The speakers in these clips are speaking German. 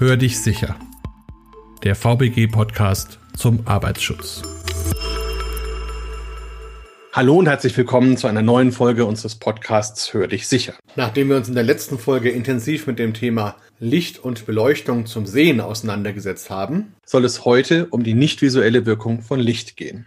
Hör dich sicher. Der VBG-Podcast zum Arbeitsschutz. Hallo und herzlich willkommen zu einer neuen Folge unseres Podcasts Hör dich sicher. Nachdem wir uns in der letzten Folge intensiv mit dem Thema Licht und Beleuchtung zum Sehen auseinandergesetzt haben, soll es heute um die nicht visuelle Wirkung von Licht gehen.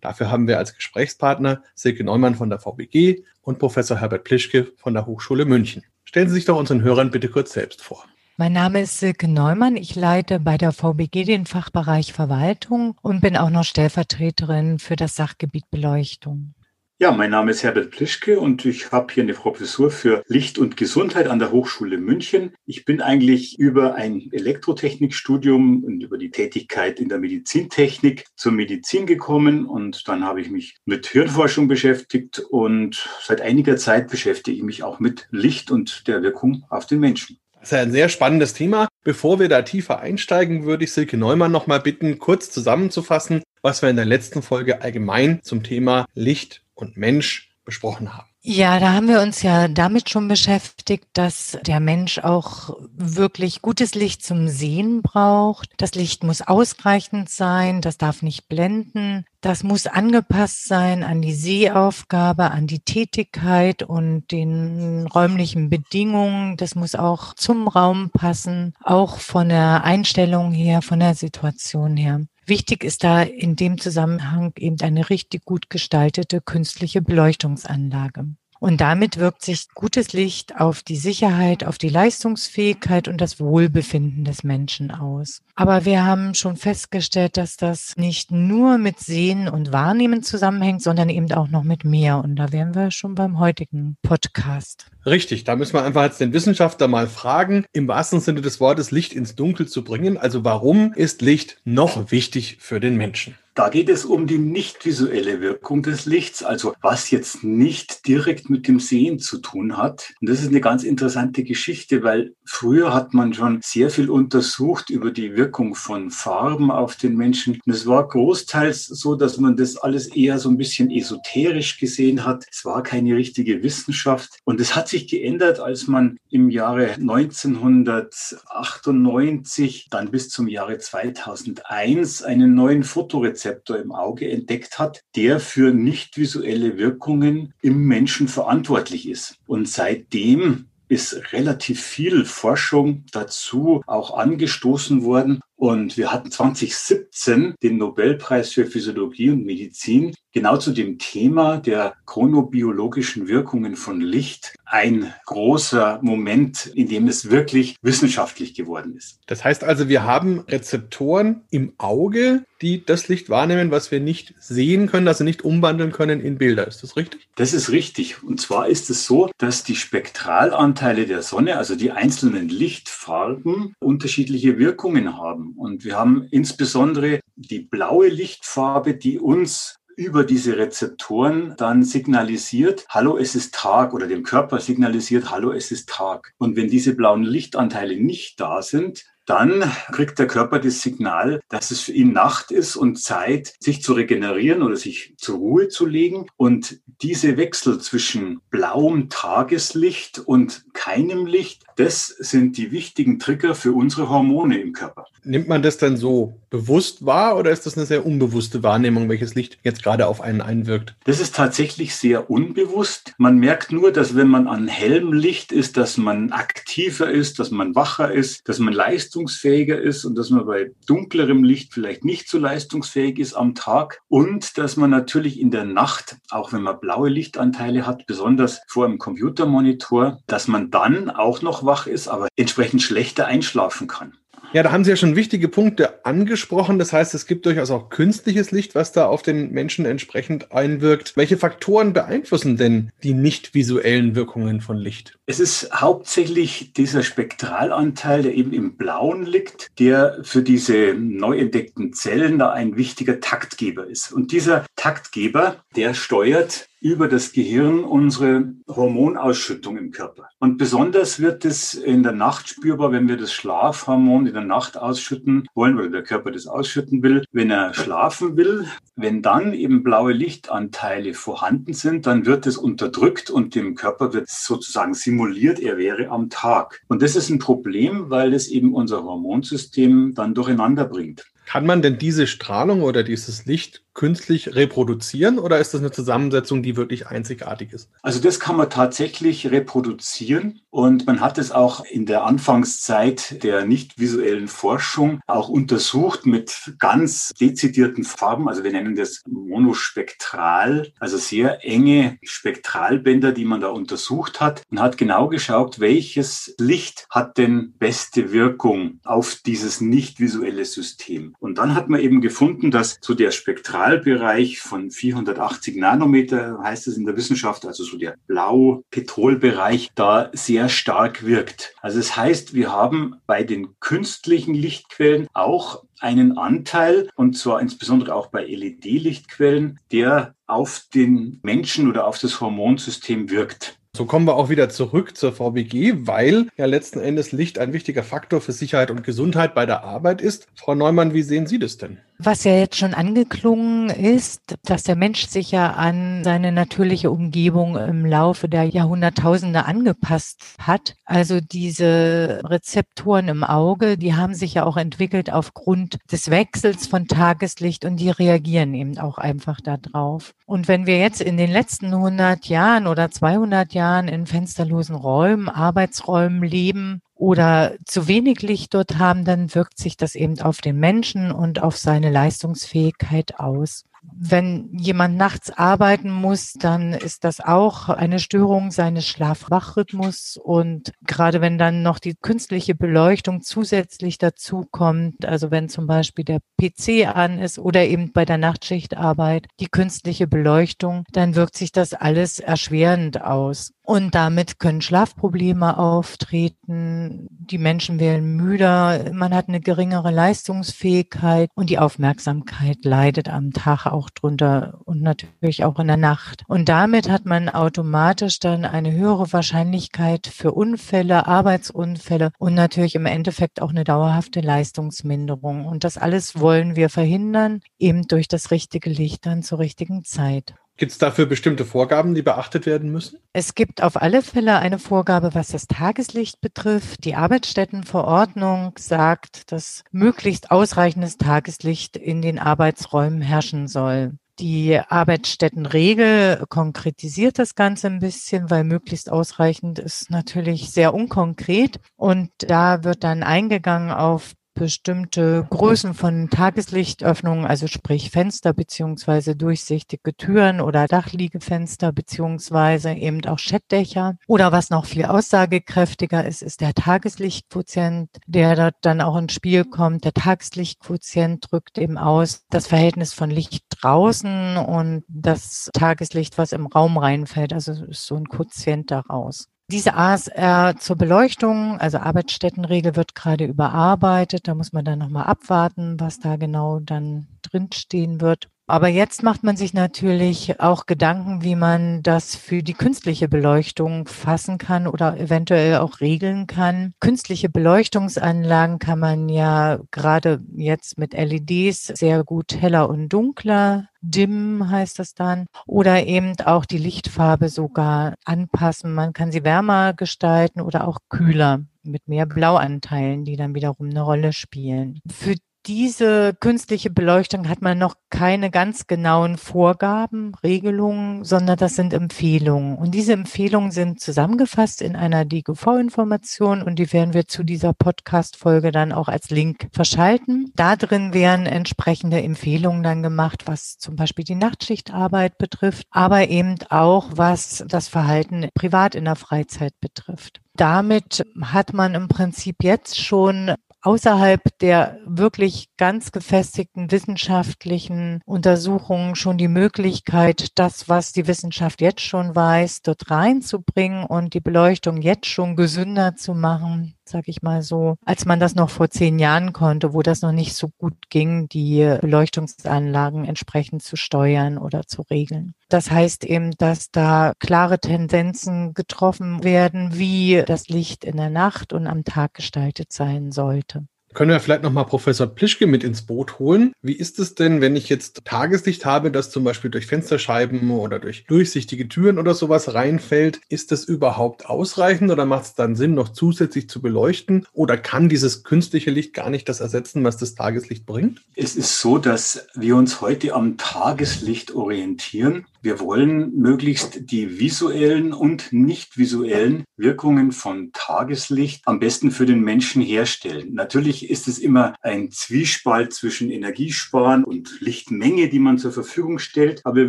Dafür haben wir als Gesprächspartner Silke Neumann von der VBG und Professor Herbert Plischke von der Hochschule München. Stellen Sie sich doch unseren Hörern bitte kurz selbst vor. Mein Name ist Silke Neumann. Ich leite bei der VBG den Fachbereich Verwaltung und bin auch noch Stellvertreterin für das Sachgebiet Beleuchtung. Ja, mein Name ist Herbert Plischke und ich habe hier eine Professur für Licht und Gesundheit an der Hochschule München. Ich bin eigentlich über ein Elektrotechnikstudium und über die Tätigkeit in der Medizintechnik zur Medizin gekommen und dann habe ich mich mit Hirnforschung beschäftigt und seit einiger Zeit beschäftige ich mich auch mit Licht und der Wirkung auf den Menschen. Das ist ja ein sehr spannendes Thema. Bevor wir da tiefer einsteigen, würde ich Silke Neumann noch mal bitten, kurz zusammenzufassen, was wir in der letzten Folge allgemein zum Thema Licht und Mensch besprochen haben. Ja, da haben wir uns ja damit schon beschäftigt, dass der Mensch auch wirklich gutes Licht zum Sehen braucht. Das Licht muss ausreichend sein, das darf nicht blenden, das muss angepasst sein an die Sehaufgabe, an die Tätigkeit und den räumlichen Bedingungen. Das muss auch zum Raum passen, auch von der Einstellung her, von der Situation her. Wichtig ist da in dem Zusammenhang eben eine richtig gut gestaltete künstliche Beleuchtungsanlage. Und damit wirkt sich gutes Licht auf die Sicherheit, auf die Leistungsfähigkeit und das Wohlbefinden des Menschen aus. Aber wir haben schon festgestellt, dass das nicht nur mit Sehen und Wahrnehmen zusammenhängt, sondern eben auch noch mit mehr. Und da wären wir schon beim heutigen Podcast. Richtig, da müssen wir einfach jetzt den Wissenschaftler mal fragen, im wahrsten Sinne des Wortes Licht ins Dunkel zu bringen. Also warum ist Licht noch wichtig für den Menschen? Da geht es um die nicht visuelle Wirkung des Lichts, also was jetzt nicht direkt mit dem Sehen zu tun hat. Und das ist eine ganz interessante Geschichte, weil früher hat man schon sehr viel untersucht über die Wirkung von Farben auf den Menschen. Und es war großteils so, dass man das alles eher so ein bisschen esoterisch gesehen hat. Es war keine richtige Wissenschaft. Und es hat sich geändert, als man im Jahre 1998 dann bis zum Jahre 2001 einen neuen Fotorezeptor Rezeptor im Auge entdeckt hat, der für nicht visuelle Wirkungen im Menschen verantwortlich ist. Und seitdem ist relativ viel Forschung dazu auch angestoßen worden. Und wir hatten 2017 den Nobelpreis für Physiologie und Medizin genau zu dem Thema der chronobiologischen Wirkungen von Licht. Ein großer Moment, in dem es wirklich wissenschaftlich geworden ist. Das heißt also, wir haben Rezeptoren im Auge, die das Licht wahrnehmen, was wir nicht sehen können, also nicht umwandeln können in Bilder. Ist das richtig? Das ist richtig. Und zwar ist es so, dass die Spektralanteile der Sonne, also die einzelnen Lichtfarben, unterschiedliche Wirkungen haben. Und wir haben insbesondere die blaue Lichtfarbe, die uns über diese Rezeptoren dann signalisiert, hallo, es ist Tag oder dem Körper signalisiert, hallo, es ist Tag. Und wenn diese blauen Lichtanteile nicht da sind, dann kriegt der Körper das Signal, dass es für ihn Nacht ist und Zeit, sich zu regenerieren oder sich zur Ruhe zu legen. Und diese Wechsel zwischen blauem Tageslicht und keinem Licht, das sind die wichtigen Trigger für unsere Hormone im Körper. Nimmt man das dann so bewusst wahr oder ist das eine sehr unbewusste Wahrnehmung, welches Licht jetzt gerade auf einen einwirkt? Das ist tatsächlich sehr unbewusst. Man merkt nur, dass wenn man an hellem Licht ist, dass man aktiver ist, dass man wacher ist, dass man leistungsfähiger ist und dass man bei dunklerem Licht vielleicht nicht so leistungsfähig ist am Tag und dass man natürlich in der Nacht, auch wenn man blaue Lichtanteile hat, besonders vor einem Computermonitor, dass man dann auch noch wach ist, aber entsprechend schlechter einschlafen kann. Ja, da haben Sie ja schon wichtige Punkte angesprochen. Das heißt, es gibt durchaus auch künstliches Licht, was da auf den Menschen entsprechend einwirkt. Welche Faktoren beeinflussen denn die nicht visuellen Wirkungen von Licht? Es ist hauptsächlich dieser Spektralanteil, der eben im Blauen liegt, der für diese neu entdeckten Zellen da ein wichtiger Taktgeber ist. Und dieser Taktgeber, der steuert über das Gehirn unsere Hormonausschüttung im Körper. Und besonders wird es in der Nacht spürbar, wenn wir das Schlafhormon in der Nacht ausschütten wollen oder der Körper das ausschütten will. Wenn er schlafen will, wenn dann eben blaue Lichtanteile vorhanden sind, dann wird es unterdrückt und dem Körper wird sozusagen simuliert, er wäre am Tag. Und das ist ein Problem, weil es eben unser Hormonsystem dann durcheinander bringt. Kann man denn diese Strahlung oder dieses Licht künstlich reproduzieren oder ist das eine Zusammensetzung, die wirklich einzigartig ist? Also das kann man tatsächlich reproduzieren und man hat es auch in der Anfangszeit der nicht visuellen Forschung auch untersucht mit ganz dezidierten Farben. Also wir nennen das monospektral, also sehr enge Spektralbänder, die man da untersucht hat und hat genau geschaut, welches Licht hat denn beste Wirkung auf dieses nicht visuelle System. Und dann hat man eben gefunden, dass so der Spektral Metallbereich von 480 Nanometer, heißt es in der Wissenschaft, also so der Blau-Petrol-Bereich, da sehr stark wirkt. Also das heißt, wir haben bei den künstlichen Lichtquellen auch einen Anteil, und zwar insbesondere auch bei LED-Lichtquellen, der auf den Menschen oder auf das Hormonsystem wirkt. So kommen wir auch wieder zurück zur VBG, weil ja letzten Endes Licht ein wichtiger Faktor für Sicherheit und Gesundheit bei der Arbeit ist. Frau Neumann, wie sehen Sie das denn? Was ja jetzt schon angeklungen ist, dass der Mensch sich ja an seine natürliche Umgebung im Laufe der Jahrhunderttausende angepasst hat. Also diese Rezeptoren im Auge, die haben sich ja auch entwickelt aufgrund des Wechsels von Tageslicht und die reagieren eben auch einfach darauf. Und wenn wir jetzt in den letzten 100 Jahren oder 200 Jahren in fensterlosen Räumen, Arbeitsräumen leben, oder zu wenig Licht dort haben, dann wirkt sich das eben auf den Menschen und auf seine Leistungsfähigkeit aus. Wenn jemand nachts arbeiten muss, dann ist das auch eine Störung seines Schlaf-Wach-Rhythmus. Und gerade wenn dann noch die künstliche Beleuchtung zusätzlich dazu kommt, also wenn zum Beispiel der PC an ist oder eben bei der Nachtschichtarbeit die künstliche Beleuchtung, dann wirkt sich das alles erschwerend aus. Und damit können Schlafprobleme auftreten. Die Menschen werden müder. Man hat eine geringere Leistungsfähigkeit und die Aufmerksamkeit leidet am Tag auch drunter und natürlich auch in der Nacht. Und damit hat man automatisch dann eine höhere Wahrscheinlichkeit für Unfälle, Arbeitsunfälle und natürlich im Endeffekt auch eine dauerhafte Leistungsminderung. Und das alles wollen wir verhindern, eben durch das richtige Licht dann zur richtigen Zeit. Gibt es dafür bestimmte Vorgaben, die beachtet werden müssen? Es gibt auf alle Fälle eine Vorgabe, was das Tageslicht betrifft. Die Arbeitsstättenverordnung sagt, dass möglichst ausreichendes Tageslicht in den Arbeitsräumen herrschen soll. Die Arbeitsstättenregel konkretisiert das Ganze ein bisschen, weil möglichst ausreichend ist natürlich sehr unkonkret. Und da wird dann eingegangen auf bestimmte Größen von Tageslichtöffnungen, also sprich Fenster beziehungsweise durchsichtige Türen oder Dachliegefenster beziehungsweise eben auch Schettdächer. Oder was noch viel aussagekräftiger ist, ist der Tageslichtquotient, der dort dann auch ins Spiel kommt. Der Tageslichtquotient drückt eben aus das Verhältnis von Licht draußen und das Tageslicht, was im Raum reinfällt. Also ist so ein Quotient daraus. Diese ASR zur Beleuchtung, also Arbeitsstättenregel, wird gerade überarbeitet. Da muss man dann nochmal abwarten, was da genau dann drinstehen wird. Aber jetzt macht man sich natürlich auch Gedanken, wie man das für die künstliche Beleuchtung fassen kann oder eventuell auch regeln kann. Künstliche Beleuchtungsanlagen kann man ja gerade jetzt mit LEDs sehr gut heller und dunkler dimmen, heißt das dann, oder eben auch die Lichtfarbe sogar anpassen. Man kann sie wärmer gestalten oder auch kühler mit mehr Blauanteilen, die dann wiederum eine Rolle spielen. Für diese künstliche Beleuchtung hat man noch keine ganz genauen Vorgaben, Regelungen, sondern das sind Empfehlungen. Und diese Empfehlungen sind zusammengefasst in einer DGV-Information und die werden wir zu dieser Podcast-Folge dann auch als Link verschalten. Da drin werden entsprechende Empfehlungen dann gemacht, was zum Beispiel die Nachtschichtarbeit betrifft, aber eben auch was das Verhalten privat in der Freizeit betrifft. Damit hat man im Prinzip jetzt schon außerhalb der wirklich ganz gefestigten wissenschaftlichen Untersuchungen schon die Möglichkeit, das, was die Wissenschaft jetzt schon weiß, dort reinzubringen und die Beleuchtung jetzt schon gesünder zu machen sag ich mal so, als man das noch vor zehn Jahren konnte, wo das noch nicht so gut ging, die Beleuchtungsanlagen entsprechend zu steuern oder zu regeln. Das heißt eben, dass da klare Tendenzen getroffen werden, wie das Licht in der Nacht und am Tag gestaltet sein sollte. Können wir vielleicht nochmal Professor Plischke mit ins Boot holen? Wie ist es denn, wenn ich jetzt Tageslicht habe, das zum Beispiel durch Fensterscheiben oder durch durchsichtige Türen oder sowas reinfällt? Ist das überhaupt ausreichend oder macht es dann Sinn, noch zusätzlich zu beleuchten? Oder kann dieses künstliche Licht gar nicht das ersetzen, was das Tageslicht bringt? Es ist so, dass wir uns heute am Tageslicht orientieren. Wir wollen möglichst die visuellen und nicht visuellen Wirkungen von Tageslicht am besten für den Menschen herstellen. Natürlich ist es immer ein Zwiespalt zwischen Energiesparen und Lichtmenge, die man zur Verfügung stellt. Aber wir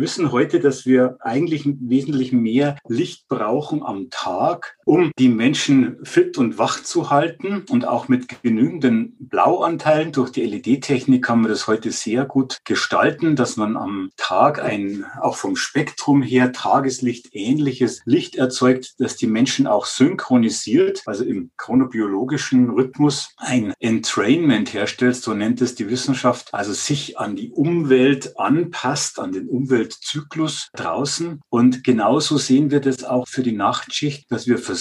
wissen heute, dass wir eigentlich wesentlich mehr Licht brauchen am Tag, um die Menschen fit und wach zu halten und auch mit genügenden Blauanteilen. Durch die LED-Technik kann man das heute sehr gut gestalten, dass man am Tag ein, auch vom Spektrum her Tageslicht ähnliches Licht erzeugt, das die Menschen auch synchronisiert, also im chronobiologischen Rhythmus ein Entrainment herstellt, so nennt es die Wissenschaft, also sich an die Umwelt anpasst, an den Umweltzyklus draußen. Und genauso sehen wir das auch für die Nachtschicht, dass wir versuchen,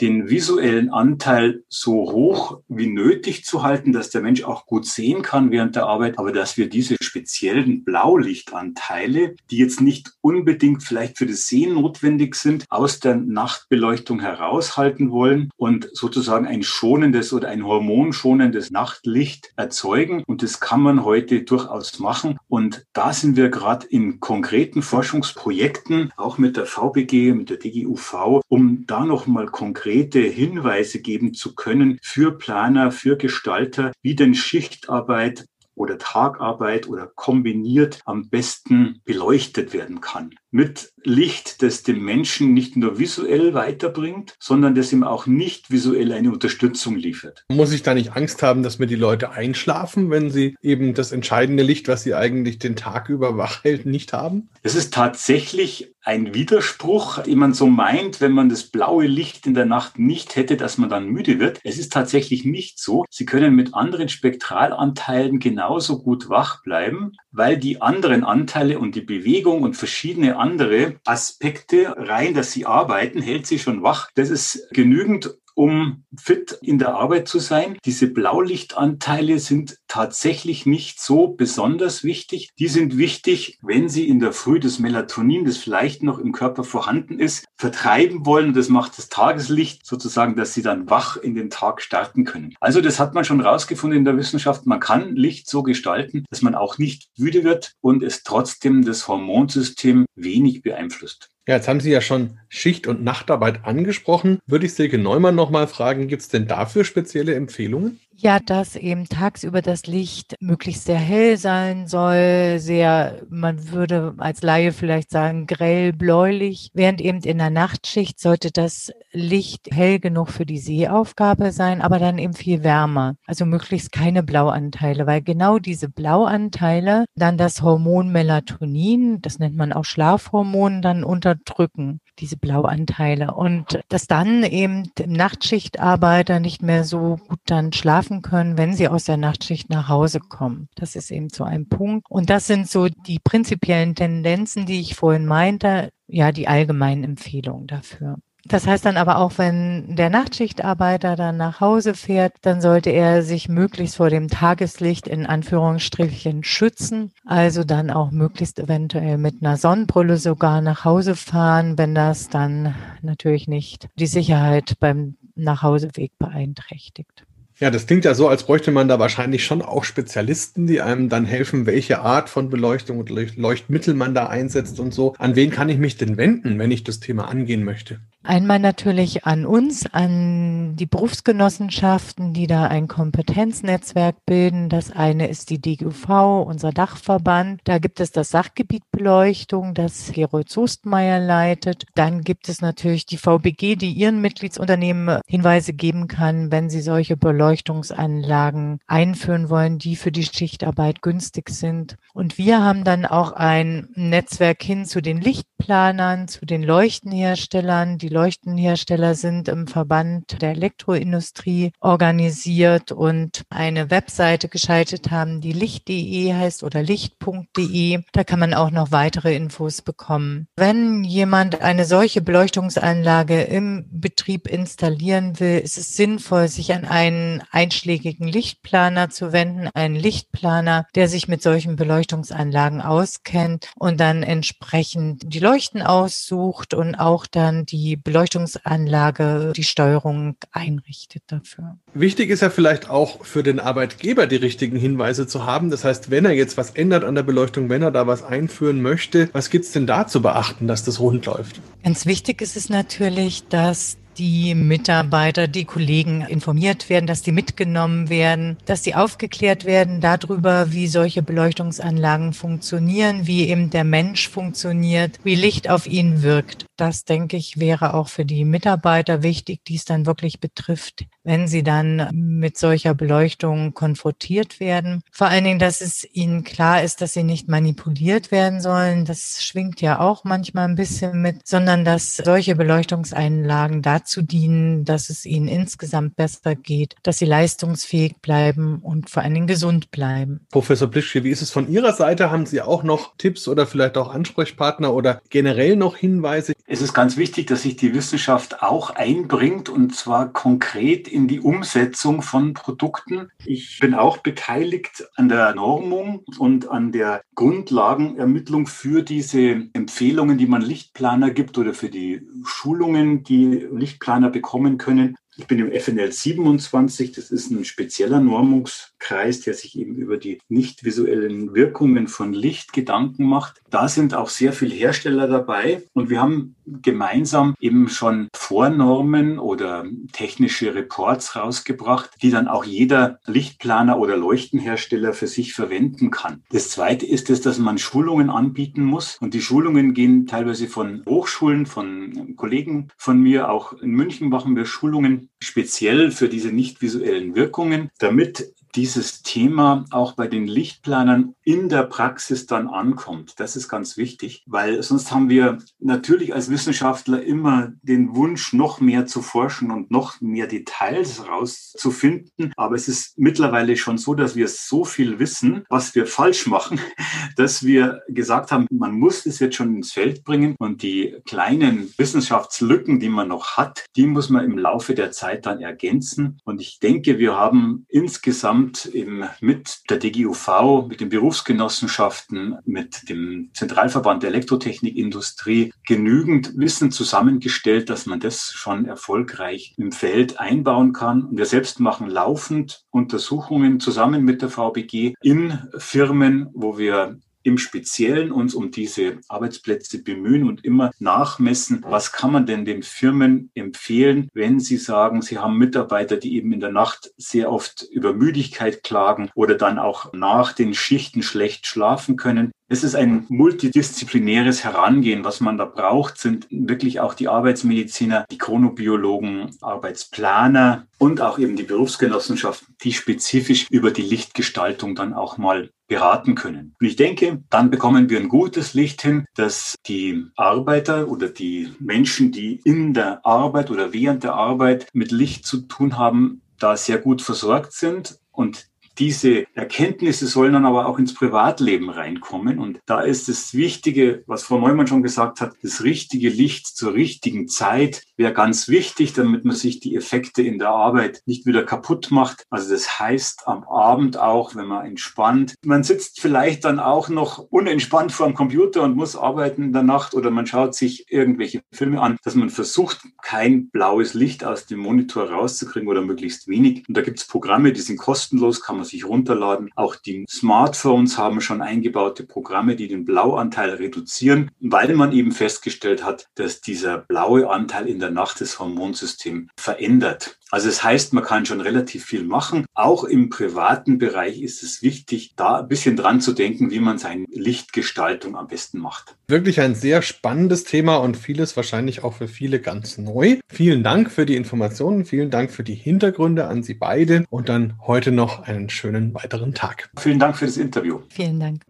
den visuellen Anteil so hoch wie nötig zu halten, dass der Mensch auch gut sehen kann während der Arbeit, aber dass wir diese speziellen Blaulichtanteile, die jetzt nicht nicht unbedingt vielleicht für das Sehen notwendig sind, aus der Nachtbeleuchtung heraushalten wollen und sozusagen ein schonendes oder ein hormonschonendes Nachtlicht erzeugen. Und das kann man heute durchaus machen. Und da sind wir gerade in konkreten Forschungsprojekten, auch mit der VBG, mit der DGUV, um da nochmal konkrete Hinweise geben zu können für Planer, für Gestalter, wie denn Schichtarbeit oder Tagarbeit oder kombiniert am besten beleuchtet werden kann. Mit Licht, das dem Menschen nicht nur visuell weiterbringt, sondern das ihm auch nicht visuell eine Unterstützung liefert. Muss ich da nicht Angst haben, dass mir die Leute einschlafen, wenn sie eben das entscheidende Licht, was sie eigentlich den Tag über wach hält, nicht haben? Es ist tatsächlich ein Widerspruch, den man so meint, wenn man das blaue Licht in der Nacht nicht hätte, dass man dann müde wird. Es ist tatsächlich nicht so. Sie können mit anderen Spektralanteilen genauso gut wach bleiben, weil die anderen Anteile und die Bewegung und verschiedene andere Aspekte rein, dass sie arbeiten, hält sie schon wach. Das ist genügend, um fit in der Arbeit zu sein. Diese Blaulichtanteile sind tatsächlich nicht so besonders wichtig. Die sind wichtig, wenn Sie in der Früh das Melatonin, das vielleicht noch im Körper vorhanden ist, vertreiben wollen. Das macht das Tageslicht sozusagen, dass Sie dann wach in den Tag starten können. Also das hat man schon rausgefunden in der Wissenschaft. Man kann Licht so gestalten, dass man auch nicht müde wird und es trotzdem das Hormonsystem wenig beeinflusst. Ja, jetzt haben Sie ja schon Schicht- und Nachtarbeit angesprochen. Würde ich Silke Neumann nochmal fragen, gibt es denn dafür spezielle Empfehlungen? Ja, dass eben tagsüber das Licht möglichst sehr hell sein soll, sehr, man würde als Laie vielleicht sagen, grell bläulich, während eben in der Nachtschicht sollte das Licht hell genug für die Sehaufgabe sein, aber dann eben viel wärmer. Also möglichst keine Blauanteile, weil genau diese Blauanteile dann das Hormon Melatonin, das nennt man auch Schlafhormon, dann unterdrücken diese Blauanteile und dass dann eben Nachtschichtarbeiter nicht mehr so gut dann schlafen können, wenn sie aus der Nachtschicht nach Hause kommen. Das ist eben so ein Punkt. Und das sind so die prinzipiellen Tendenzen, die ich vorhin meinte, ja, die allgemeinen Empfehlungen dafür. Das heißt dann aber auch, wenn der Nachtschichtarbeiter dann nach Hause fährt, dann sollte er sich möglichst vor dem Tageslicht in Anführungsstrichen schützen. Also dann auch möglichst eventuell mit einer Sonnenbrille sogar nach Hause fahren, wenn das dann natürlich nicht die Sicherheit beim Nachhauseweg beeinträchtigt. Ja, das klingt ja so, als bräuchte man da wahrscheinlich schon auch Spezialisten, die einem dann helfen, welche Art von Beleuchtung und Leuchtmittel man da einsetzt und so. An wen kann ich mich denn wenden, wenn ich das Thema angehen möchte? Einmal natürlich an uns, an die Berufsgenossenschaften, die da ein Kompetenznetzwerk bilden. Das eine ist die DGUV, unser Dachverband. Da gibt es das Sachgebiet Beleuchtung, das Gerold Soestmeier leitet. Dann gibt es natürlich die VBG, die ihren Mitgliedsunternehmen Hinweise geben kann, wenn sie solche Beleuchtungsanlagen einführen wollen, die für die Schichtarbeit günstig sind. Und wir haben dann auch ein Netzwerk hin zu den Lichtplanern, zu den Leuchtenherstellern, die Leuchtenhersteller sind im Verband der Elektroindustrie organisiert und eine Webseite geschaltet haben, die licht.de heißt oder licht.de. Da kann man auch noch weitere Infos bekommen. Wenn jemand eine solche Beleuchtungsanlage im Betrieb installieren will, ist es sinnvoll, sich an einen einschlägigen Lichtplaner zu wenden, einen Lichtplaner, der sich mit solchen Beleuchtungsanlagen auskennt und dann entsprechend die Leuchten aussucht und auch dann die Beleuchtungsanlage, die Steuerung einrichtet dafür. Wichtig ist ja vielleicht auch für den Arbeitgeber die richtigen Hinweise zu haben. Das heißt, wenn er jetzt was ändert an der Beleuchtung, wenn er da was einführen möchte, was gibt es denn da zu beachten, dass das rund läuft? Ganz wichtig ist es natürlich, dass die Mitarbeiter, die Kollegen informiert werden, dass die mitgenommen werden, dass die aufgeklärt werden darüber, wie solche Beleuchtungsanlagen funktionieren, wie eben der Mensch funktioniert, wie Licht auf ihn wirkt. Das, denke ich, wäre auch für die Mitarbeiter wichtig, die es dann wirklich betrifft, wenn sie dann mit solcher Beleuchtung konfrontiert werden. Vor allen Dingen, dass es ihnen klar ist, dass sie nicht manipuliert werden sollen. Das schwingt ja auch manchmal ein bisschen mit, sondern dass solche Beleuchtungseinlagen dazu dienen, dass es ihnen insgesamt besser geht, dass sie leistungsfähig bleiben und vor allen Dingen gesund bleiben. Professor Blischke, wie ist es von Ihrer Seite? Haben Sie auch noch Tipps oder vielleicht auch Ansprechpartner oder generell noch Hinweise? Es ist ganz wichtig, dass sich die Wissenschaft auch einbringt und zwar konkret in die Umsetzung von Produkten. Ich bin auch beteiligt an der Normung und an der Grundlagenermittlung für diese Empfehlungen, die man Lichtplaner gibt oder für die Schulungen, die Lichtplaner bekommen können. Ich bin im FNL 27, das ist ein spezieller Normungskreis, der sich eben über die nicht visuellen Wirkungen von Licht Gedanken macht. Da sind auch sehr viele Hersteller dabei. Und wir haben gemeinsam eben schon Vornormen oder technische Reports rausgebracht, die dann auch jeder Lichtplaner oder Leuchtenhersteller für sich verwenden kann. Das zweite ist es, dass man Schulungen anbieten muss. Und die Schulungen gehen teilweise von Hochschulen, von Kollegen von mir, auch in München machen wir Schulungen speziell für diese nicht visuellen Wirkungen, damit dieses Thema auch bei den Lichtplanern in der Praxis dann ankommt. Das ist ganz wichtig, weil sonst haben wir natürlich als Wissenschaftler immer den Wunsch, noch mehr zu forschen und noch mehr Details rauszufinden. Aber es ist mittlerweile schon so, dass wir so viel wissen, was wir falsch machen, dass wir gesagt haben, man muss es jetzt schon ins Feld bringen und die kleinen Wissenschaftslücken, die man noch hat, die muss man im Laufe der Zeit dann ergänzen. Und ich denke, wir haben insgesamt insgesamt eben mit der DGUV, mit den Berufsgenossenschaften, mit dem Zentralverband der Elektrotechnikindustrie genügend Wissen zusammengestellt, dass man das schon erfolgreich im Feld einbauen kann. Wir selbst machen laufend Untersuchungen zusammen mit der VBG in Firmen, wo wir im Speziellen uns um diese Arbeitsplätze bemühen und immer nachmessen, was kann man denn den Firmen empfehlen, wenn sie sagen, sie haben Mitarbeiter, die eben in der Nacht sehr oft über Müdigkeit klagen oder dann auch nach den Schichten schlecht schlafen können. Es ist ein multidisziplinäres Herangehen. Was man da braucht, sind wirklich auch die Arbeitsmediziner, die Chronobiologen, Arbeitsplaner und auch eben die Berufsgenossenschaften, die spezifisch über die Lichtgestaltung dann auch mal beraten können. Und ich denke, dann bekommen wir ein gutes Licht hin, dass die Arbeiter oder die Menschen, die in der Arbeit oder während der Arbeit mit Licht zu tun haben, da sehr gut versorgt sind und diese Erkenntnisse sollen dann aber auch ins Privatleben reinkommen. Und da ist das Wichtige, was Frau Neumann schon gesagt hat, das richtige Licht zur richtigen Zeit wäre ganz wichtig, damit man sich die Effekte in der Arbeit nicht wieder kaputt macht. Also das heißt am Abend auch, wenn man entspannt, man sitzt vielleicht dann auch noch unentspannt vor dem Computer und muss arbeiten in der Nacht oder man schaut sich irgendwelche Filme an, dass man versucht, kein blaues Licht aus dem Monitor rauszukriegen oder möglichst wenig. Und da gibt es Programme, die sind kostenlos, kann man man sich runterladen. Auch die Smartphones haben schon eingebaute Programme, die den Blauanteil reduzieren, weil man eben festgestellt hat, dass dieser blaue Anteil in der Nacht das Hormonsystem verändert. Also es das heißt, man kann schon relativ viel machen. Auch im privaten Bereich ist es wichtig, da ein bisschen dran zu denken, wie man seine Lichtgestaltung am besten macht. Wirklich ein sehr spannendes Thema und vieles wahrscheinlich auch für viele ganz neu. Vielen Dank für die Informationen, vielen Dank für die Hintergründe an Sie beide und dann heute noch einen schönen weiteren Tag. Vielen Dank für das Interview. Vielen Dank.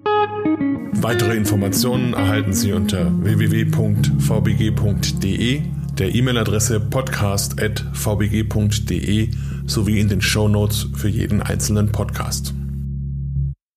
Weitere Informationen erhalten Sie unter www.vbg.de der E-Mail-Adresse podcast.vbg.de sowie in den Show Notes für jeden einzelnen Podcast.